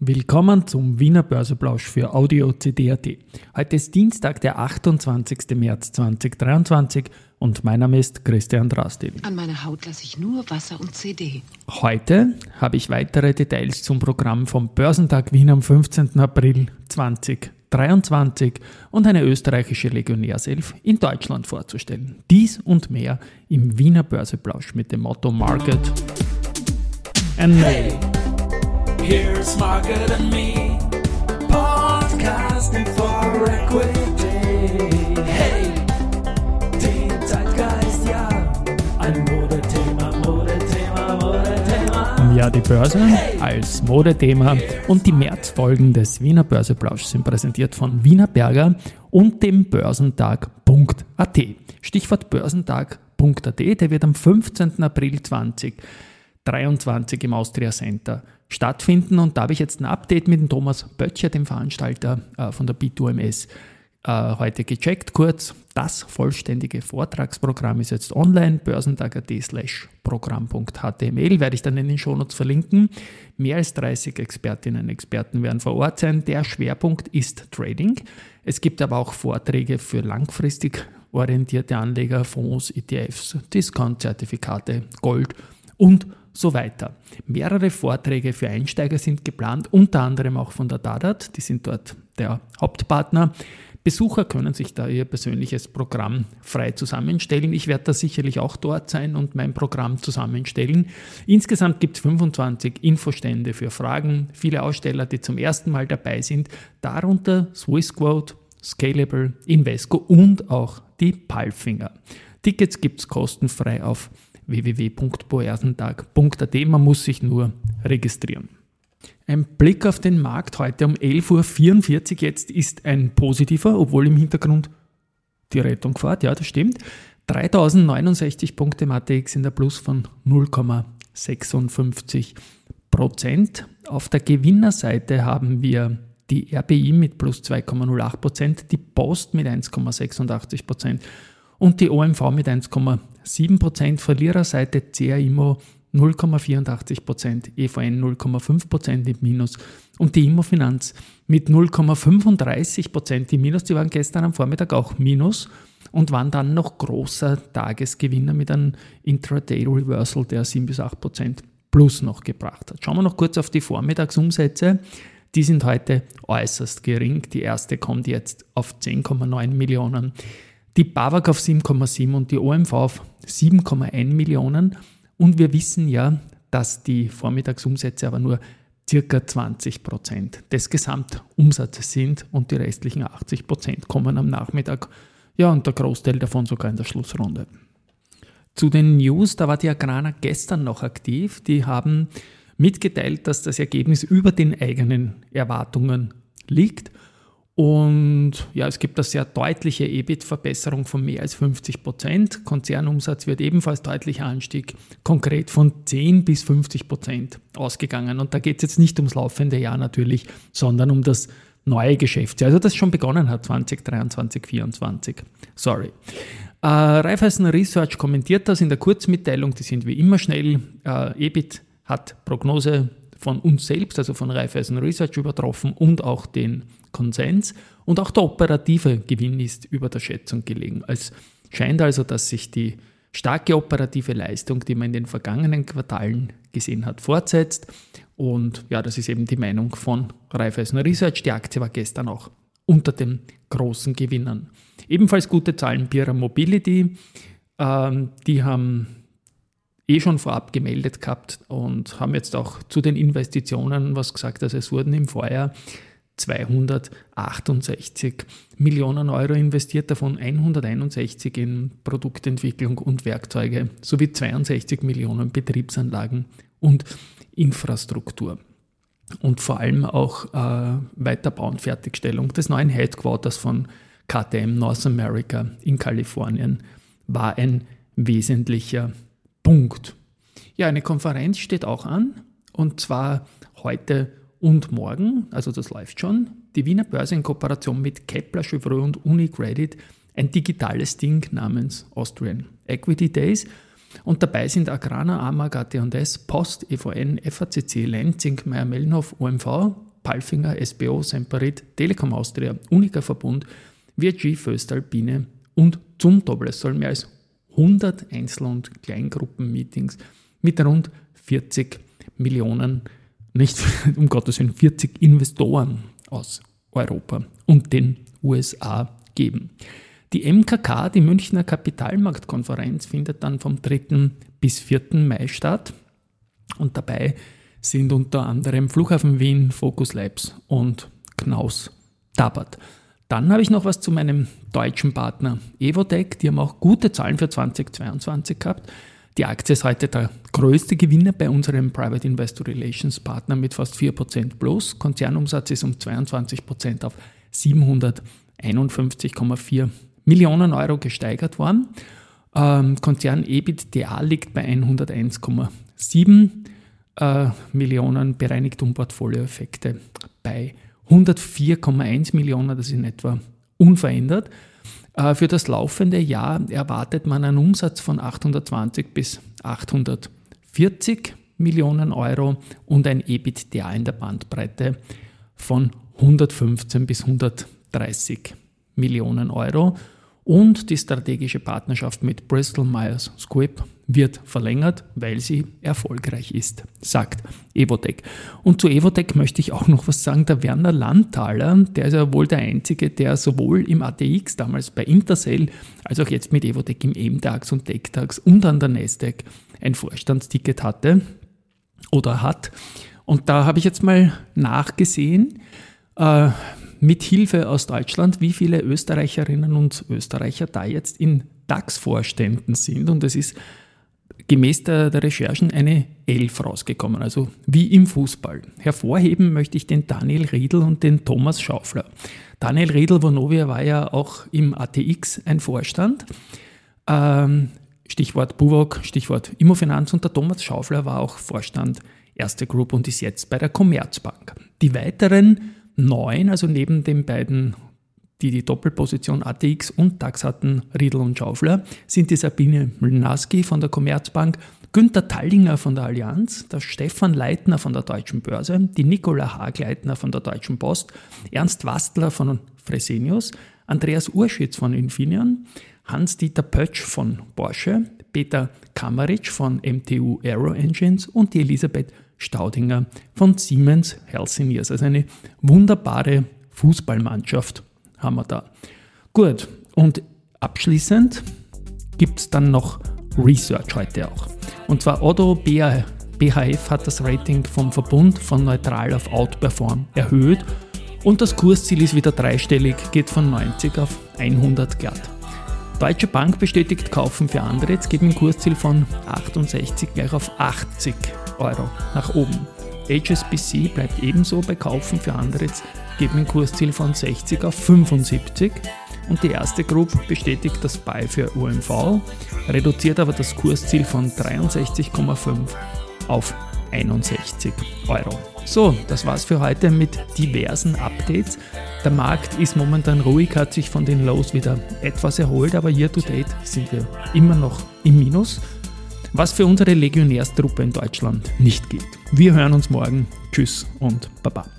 Willkommen zum Wiener Börseplausch für Audio CD.at. Heute ist Dienstag, der 28. März 2023 und mein Name ist Christian Drastil. An meiner Haut lasse ich nur Wasser und CD. Heute habe ich weitere Details zum Programm vom Börsentag Wien am 15. April 2023 und eine österreichische Legionärself in Deutschland vorzustellen. Dies und mehr im Wiener Börseplausch mit dem Motto Market and Hey! Here's Margaret and me, podcasting for equity. Hey, den Zeitgeist, ja, ein Modethema, Modethema, Modethema. Ja, die Börse als Modethema und die Märzfolgen des Wiener Börseplausch sind präsentiert von Wiener Berger und dem Börsentag.at. Stichwort Börsentag.at, der wird am 15. April 2023 im Austria Center stattfinden. Und da habe ich jetzt ein Update mit dem Thomas Böttcher, dem Veranstalter äh, von der B2MS, äh, heute gecheckt. Kurz, das vollständige Vortragsprogramm ist jetzt online, börsentag.at slash programm.html, werde ich dann in den Shownotes verlinken. Mehr als 30 Expertinnen und Experten werden vor Ort sein. Der Schwerpunkt ist Trading. Es gibt aber auch Vorträge für langfristig orientierte Anleger, Fonds, ETFs, Discount-Zertifikate, Gold und so weiter. Mehrere Vorträge für Einsteiger sind geplant, unter anderem auch von der Dadat, die sind dort der Hauptpartner. Besucher können sich da ihr persönliches Programm frei zusammenstellen. Ich werde da sicherlich auch dort sein und mein Programm zusammenstellen. Insgesamt gibt es 25 Infostände für Fragen, viele Aussteller, die zum ersten Mal dabei sind, darunter Swissquote, Scalable, Invesco und auch die Palfinger. Tickets gibt es kostenfrei auf www.boersentag.at. Man muss sich nur registrieren. Ein Blick auf den Markt heute um 11.44 Uhr jetzt ist ein positiver, obwohl im Hintergrund die Rettung fährt. Ja, das stimmt. 3069 Punkte im ATX in der Plus von 0,56 Prozent. Auf der Gewinnerseite haben wir die RBI mit plus 2,08 Prozent, die Post mit 1,86 Prozent und die OMV mit 1,7%, Verliererseite CA 0,84%, EVN 0,5% im Minus und die Immofinanz mit 0,35% im Minus. Die waren gestern am Vormittag auch Minus und waren dann noch großer Tagesgewinner mit einem Intraday Reversal, der 7 bis 8% plus noch gebracht hat. Schauen wir noch kurz auf die Vormittagsumsätze. Die sind heute äußerst gering. Die erste kommt jetzt auf 10,9 Millionen die BAWAG auf 7,7 und die OMV auf 7,1 Millionen. Und wir wissen ja, dass die Vormittagsumsätze aber nur circa 20 Prozent des Gesamtumsatzes sind und die restlichen 80 Prozent kommen am Nachmittag. Ja, und der Großteil davon sogar in der Schlussrunde. Zu den News, da war die Agrana gestern noch aktiv. Die haben mitgeteilt, dass das Ergebnis über den eigenen Erwartungen liegt und ja, es gibt eine sehr deutliche EBIT-Verbesserung von mehr als 50 Prozent. Konzernumsatz wird ebenfalls deutlicher Anstieg, konkret von 10 bis 50 Prozent ausgegangen. Und da geht es jetzt nicht ums laufende Jahr natürlich, sondern um das neue Geschäftsjahr, also das schon begonnen hat, 2023, 2024. Sorry. Äh, Raiffeisen Research kommentiert das in der Kurzmitteilung, die sind wie immer schnell. Äh, EBIT hat Prognose von uns selbst, also von Raiffeisen Research übertroffen und auch den Konsens. Und auch der operative Gewinn ist über der Schätzung gelegen. Es scheint also, dass sich die starke operative Leistung, die man in den vergangenen Quartalen gesehen hat, fortsetzt. Und ja, das ist eben die Meinung von Raiffeisen Research. Die Aktie war gestern auch unter den großen Gewinnern. Ebenfalls gute Zahlen Pira Mobility. Ähm, die haben eh schon vorab gemeldet gehabt und haben jetzt auch zu den Investitionen was gesagt. Also es wurden im Vorjahr 268 Millionen Euro investiert, davon 161 in Produktentwicklung und Werkzeuge sowie 62 Millionen Betriebsanlagen und Infrastruktur. Und vor allem auch äh, Weiterbau und Fertigstellung des neuen Headquarters von KTM North America in Kalifornien war ein wesentlicher Punkt. Ja, eine Konferenz steht auch an und zwar heute und morgen, also das läuft schon, die Wiener Börse in Kooperation mit Kepler, Chevreux und Unicredit ein digitales Ding namens Austrian Equity Days. Und dabei sind Agrana, AMAG, AT&S, Post, EVN, FACC, Lenzing, Meyer-Mellenhof, OMV Palfinger, SBO, Semperit, Telekom Austria, Unica Verbund, VG, Föstalpine und zum Doppel. Es sollen mehr als 100 Einzel- und Kleingruppenmeetings mit rund 40 Millionen, nicht um Gottes Willen, 40 Investoren aus Europa und den USA geben. Die MKK, die Münchner Kapitalmarktkonferenz, findet dann vom 3. bis 4. Mai statt. Und dabei sind unter anderem Flughafen Wien, Focus Labs und Knaus Tabat. Dann habe ich noch was zu meinem deutschen Partner Evotec. Die haben auch gute Zahlen für 2022 gehabt. Die Aktie ist heute der größte Gewinner bei unserem Private Investor Relations Partner mit fast 4% plus. Konzernumsatz ist um 22% auf 751,4 Millionen Euro gesteigert worden. Ähm, Konzern EBITDA liegt bei 101,7 äh, Millionen, bereinigt um Portfolioeffekte bei 104,1 Millionen, das ist in etwa unverändert. Äh, für das laufende Jahr erwartet man einen Umsatz von 820 bis 840 Millionen Euro und ein EBITDA in der Bandbreite von 115 bis 130 Millionen Euro. Und die strategische Partnerschaft mit Bristol Myers Squibb wird verlängert, weil sie erfolgreich ist, sagt Evotec. Und zu Evotec möchte ich auch noch was sagen. Der Werner Landthaler, der ist ja wohl der Einzige, der sowohl im ATX damals bei Intercell als auch jetzt mit Evotec im MDAX und TechDAX und an der Nasdaq ein Vorstandsticket hatte oder hat. Und da habe ich jetzt mal nachgesehen, äh, mit Hilfe aus Deutschland, wie viele Österreicherinnen und Österreicher da jetzt in DAX-Vorständen sind. Und es ist gemäß der, der, Recherchen eine Elf rausgekommen, also wie im Fußball. Hervorheben möchte ich den Daniel Riedl und den Thomas Schaufler. Daniel Riedl Vonovia war ja auch im ATX ein Vorstand. Ähm, Stichwort Buwok, Stichwort Immofinanz und der Thomas Schaufler war auch Vorstand Erste Group und ist jetzt bei der Commerzbank. Die weiteren neun, also neben den beiden, die die Doppelposition ATX und DAX hatten, Riedel und Schaufler, sind die Sabine Mlnaski von der Commerzbank, Günter Tallinger von der Allianz, der Stefan Leitner von der Deutschen Börse, die Nicola Hagleitner von der Deutschen Post, Ernst Wastler von Fresenius, Andreas Urschitz von Infineon, Hans-Dieter Pötsch von Porsche, Peter Kammeritsch von MTU Aero Engines und die Elisabeth Staudinger von Siemens Healthineers. Also eine wunderbare Fußballmannschaft haben wir da. Gut, und abschließend gibt es dann noch Research heute auch. Und zwar Otto BHF hat das Rating vom Verbund von neutral auf Outperform erhöht und das Kursziel ist wieder dreistellig, geht von 90 auf 100 glatt. Deutsche Bank bestätigt Kaufen für andere, jetzt geht ein Kursziel von 68 gleich auf 80 Euro nach oben. HSBC bleibt ebenso bei Kaufen für andere, geben ein Kursziel von 60 auf 75 und die erste Group bestätigt das Buy für UMV, reduziert aber das Kursziel von 63,5 auf 61 Euro. So, das war's für heute mit diversen Updates. Der Markt ist momentan ruhig, hat sich von den Lows wieder etwas erholt, aber year to date sind wir immer noch im Minus was für unsere Legionärstruppe in Deutschland nicht gilt. Wir hören uns morgen. Tschüss und Baba.